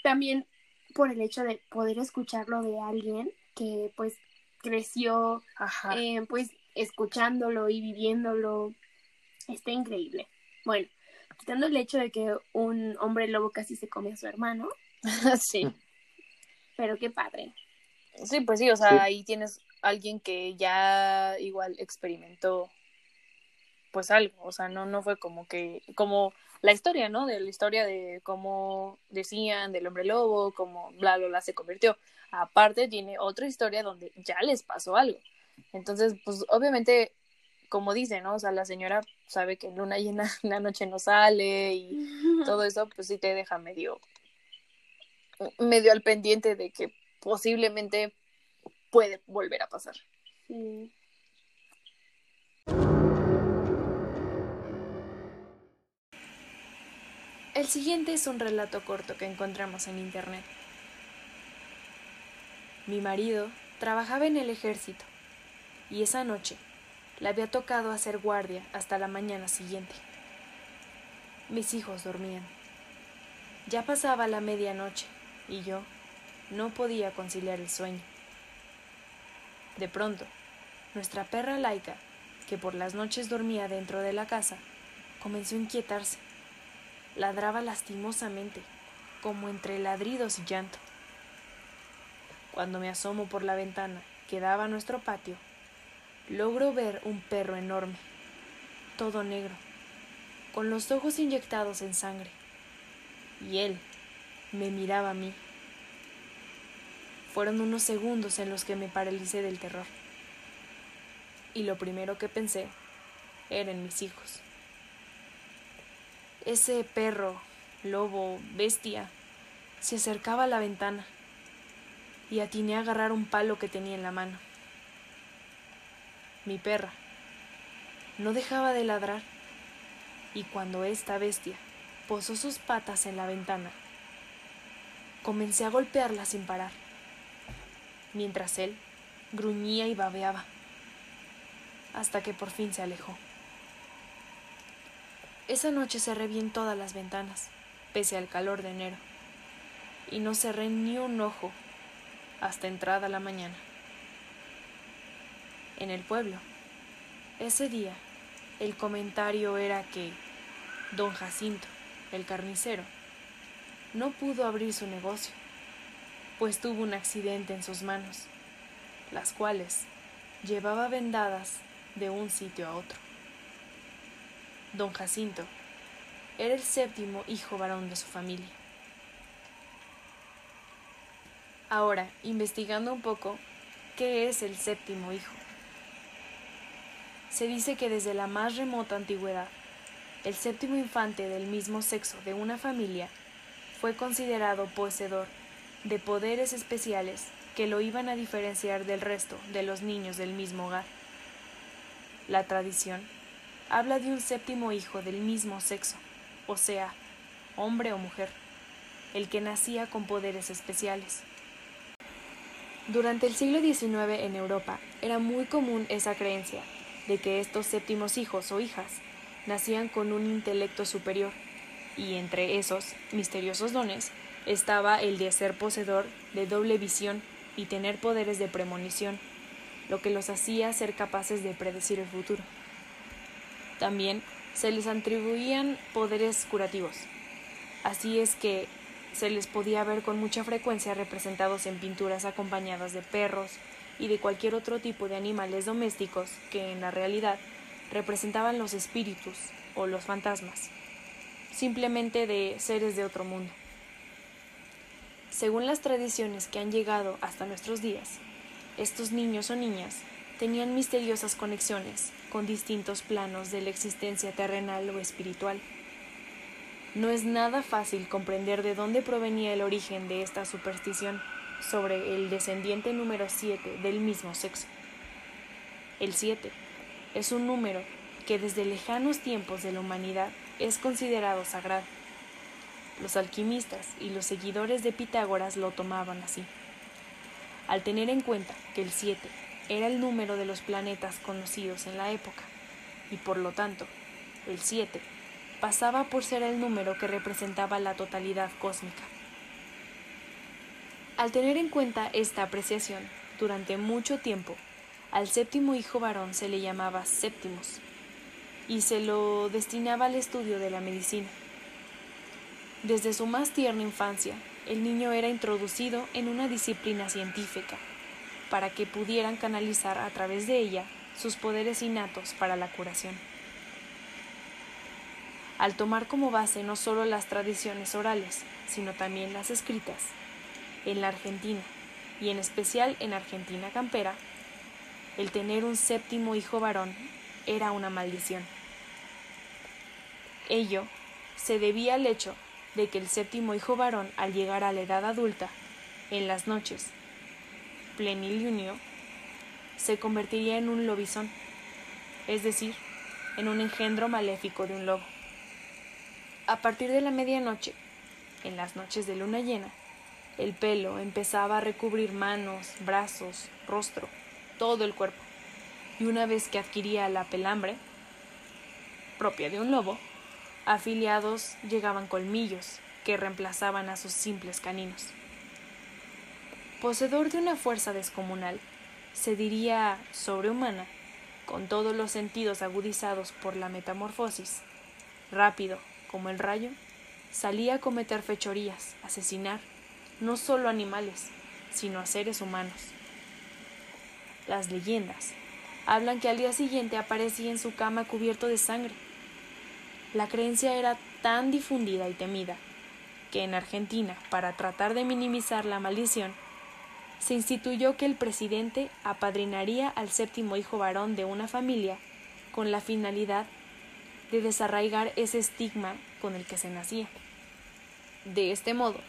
También por el hecho de poder escucharlo de alguien que pues creció Ajá. eh, pues escuchándolo y viviéndolo. Está increíble. Bueno, quitando el hecho de que un hombre lobo casi se come a su hermano, sí. pero qué padre. Sí, pues sí, o sea, Sí. ahí tienes alguien que ya igual experimentó pues algo, o sea, no, no fue como que, como la historia, ¿no? De la historia de cómo decían del hombre lobo, cómo bla, bla, bla se convirtió. Aparte tiene otra historia donde ya les pasó algo. Entonces, pues obviamente, como dice, ¿no? O sea, la señora sabe que en luna llena la noche no sale y todo eso, pues sí te deja medio, medio al pendiente de que posiblemente puede volver a pasar. Sí. El siguiente es un relato corto que encontramos en internet. Mi marido trabajaba en el ejército y esa noche le había tocado hacer guardia hasta la mañana siguiente. Mis hijos dormían. Ya pasaba la medianoche y yo no podía conciliar el sueño. De pronto, nuestra perra laica, que por las noches dormía dentro de la casa, comenzó a inquietarse. Ladraba lastimosamente, como entre ladridos y llanto. Cuando me asomo por la ventana que daba a nuestro patio, logro ver un perro enorme, todo negro, con los ojos inyectados en sangre. Y él me miraba a mí. Fueron unos segundos en los que me paralicé del terror. Y lo primero que pensé eran mis hijos. Ese perro, lobo, bestia, se acercaba a la ventana y atiné a agarrar un palo que tenía en la mano. Mi perra no dejaba de ladrar y cuando esta bestia posó sus patas en la ventana, comencé a golpearla sin parar, mientras él gruñía y babeaba, hasta que por fin se alejó. Esa noche cerré bien todas las ventanas, pese al calor de enero, y no cerré ni un ojo hasta entrada la mañana. En el pueblo, ese día, el comentario era que don Jacinto, el carnicero, no pudo abrir su negocio, pues tuvo un accidente en sus manos, las cuales llevaba vendadas de un sitio a otro. Don Jacinto era el séptimo hijo varón de su familia. Ahora, investigando un poco, ¿qué es el séptimo hijo? Se dice que desde la más remota antigüedad, el séptimo infante del mismo sexo de una familia fue considerado poseedor de poderes especiales que lo iban a diferenciar del resto de los niños del mismo hogar. La tradición habla de un séptimo hijo del mismo sexo, o sea, hombre o mujer, el que nacía con poderes especiales. Durante el siglo XIX en Europa era muy común esa creencia de que estos séptimos hijos o hijas nacían con un intelecto superior, y entre esos misteriosos dones estaba el de ser poseedor de doble visión y tener poderes de premonición, lo que los hacía ser capaces de predecir el futuro. También se les atribuían poderes curativos. Así es que se les podía ver con mucha frecuencia representados en pinturas acompañadas de perros y de cualquier otro tipo de animales domésticos que en la realidad representaban los espíritus o los fantasmas, simplemente de seres de otro mundo. Según las tradiciones que han llegado hasta nuestros días, estos niños o niñas tenían misteriosas conexiones con distintos planos de la existencia terrenal o espiritual. No es nada fácil comprender de dónde provenía el origen de esta superstición sobre el descendiente número 7 del mismo sexo. El 7 es un número que desde lejanos tiempos de la humanidad es considerado sagrado. Los alquimistas y los seguidores de Pitágoras lo tomaban así. Al tener en cuenta que el 7 era el número de los planetas conocidos en la época, y por lo tanto, el 7 pasaba por ser el número que representaba la totalidad cósmica. Al tener en cuenta esta apreciación, durante mucho tiempo, al séptimo hijo varón se le llamaba séptimos, y se lo destinaba al estudio de la medicina. Desde su más tierna infancia, el niño era introducido en una disciplina científica, para que pudieran canalizar a través de ella sus poderes innatos para la curación. Al tomar como base no solo las tradiciones orales, sino también las escritas, en la Argentina, y en especial en Argentina campera, el tener un séptimo hijo varón era una maldición. Ello se debía al hecho de que el séptimo hijo varón, al llegar a la edad adulta, en las noches, plenilunio, se convertiría en un lobizón, es decir, en un engendro maléfico de un lobo. A partir de la medianoche, en las noches de luna llena, el pelo empezaba a recubrir manos, brazos, rostro, todo el cuerpo, y una vez que adquiría la pelambre, propia de un lobo, afiliados llegaban colmillos que reemplazaban a sus simples caninos. Poseedor de una fuerza descomunal, se diría sobrehumana, con todos los sentidos agudizados por la metamorfosis, rápido como el rayo, salía a cometer fechorías, asesinar, no solo animales, sino a seres humanos. Las leyendas hablan que al día siguiente aparecía en su cama cubierto de sangre. La creencia era tan difundida y temida que en Argentina, para tratar de minimizar la maldición, se instituyó que el presidente apadrinaría al séptimo hijo varón de una familia con la finalidad de desarraigar ese estigma con el que se nacía. De este modo,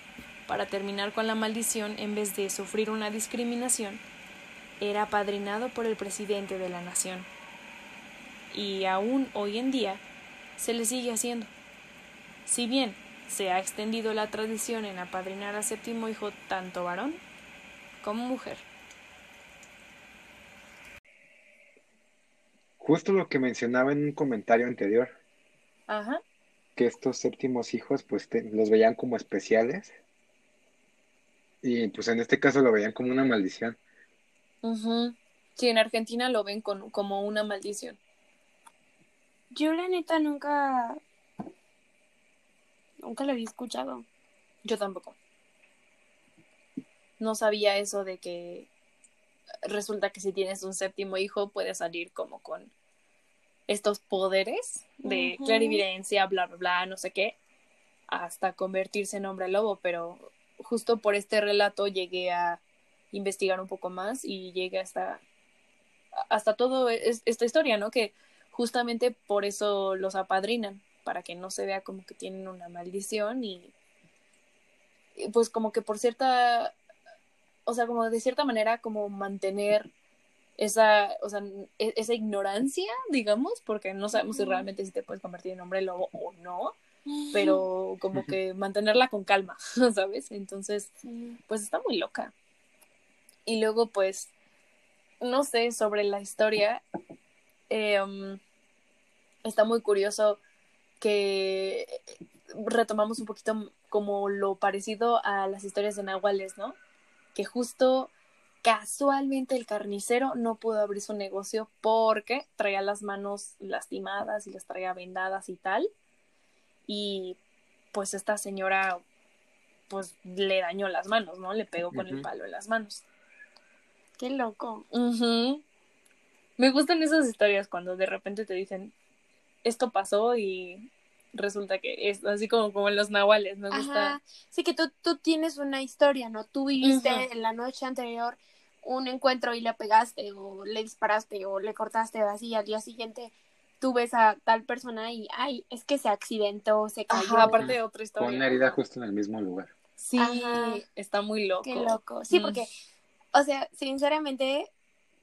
para terminar con la maldición, en vez de sufrir una discriminación, era apadrinado por el presidente de la nación. Y aún hoy en día se le sigue haciendo. Si bien se ha extendido la tradición en apadrinar al séptimo hijo tanto varón como mujer. Justo lo que mencionaba en un comentario anterior, Ajá. que estos séptimos hijos pues te- los veían como especiales y pues en este caso lo veían como una maldición. Ujú. Sí, en Argentina lo ven con, como una maldición. Yo la neta nunca, nunca lo había escuchado. Yo tampoco. No sabía eso de que resulta que si tienes un séptimo hijo puedes salir como con estos poderes de clarividencia, bla, bla, bla, no sé qué, hasta convertirse en hombre lobo, pero justo por este relato llegué a investigar un poco más y llegué hasta hasta todo es- esta historia, ¿no? Que justamente por eso los apadrinan, para que no se vea como que tienen una maldición y pues como que por cierta, o sea, como de cierta manera como mantener esa, o sea, e- esa ignorancia, digamos, porque no sabemos si realmente si te puedes convertir en hombre lobo o no, pero como que mantenerla con calma, ¿sabes? Entonces, pues está muy loca. Y luego, pues, no sé, sobre la historia, eh, um, está muy curioso que retomamos un poquito como lo parecido a las historias de Nahuales, ¿no? Que justo casualmente el carnicero no pudo abrir su negocio porque traía las manos lastimadas y las traía vendadas y tal. Y pues esta señora pues le dañó las manos, ¿no? Le pegó con el palo en las manos. Qué loco. Me gustan esas historias cuando de repente te dicen esto pasó y resulta que es así como, como en los nahuales, me gusta. Ajá. Sí que tú, tú tienes una historia, ¿no? Tú viviste en la noche anterior un encuentro y le pegaste o le disparaste o le cortaste así al día siguiente tú ves a tal persona y ay, es que se accidentó, se cayó. Ajá, aparte de otra Con historia. una herida justo en el mismo lugar. Sí, Ajá. está muy loco. Qué loco. Sí, Mm. porque, o sea, sinceramente,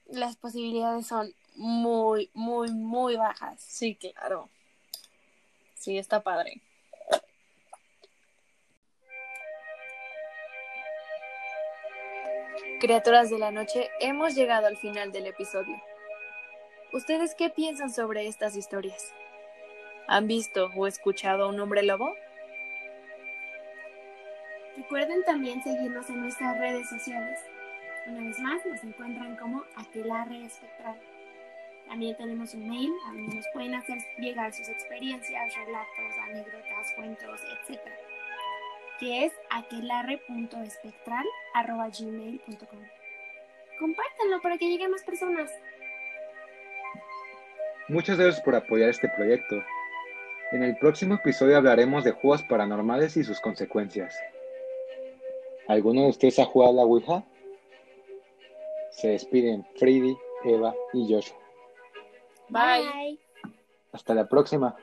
las posibilidades son muy, muy, muy bajas. Sí, claro. Sí, está padre. Criaturas de la noche, hemos llegado al final del episodio. ¿Ustedes qué piensan sobre estas historias? ¿Han visto o escuchado a un hombre lobo? Recuerden también seguirnos en nuestras redes sociales. Una vez más, nos encuentran como Aquelarre Espectral. También tenemos un mail a donde nos pueden hacer llegar sus experiencias, relatos, anécdotas, cuentos, etc. Que es aquelarre.espectral.gmail.com Compártanlo para que lleguen más personas. Muchas gracias por apoyar este proyecto. En el próximo episodio hablaremos de juegos paranormales y sus consecuencias. ¿Alguno de ustedes ha jugado a la Ouija? Se despiden Freddy, Eva y Joshua. Bye. Bye. Hasta la próxima.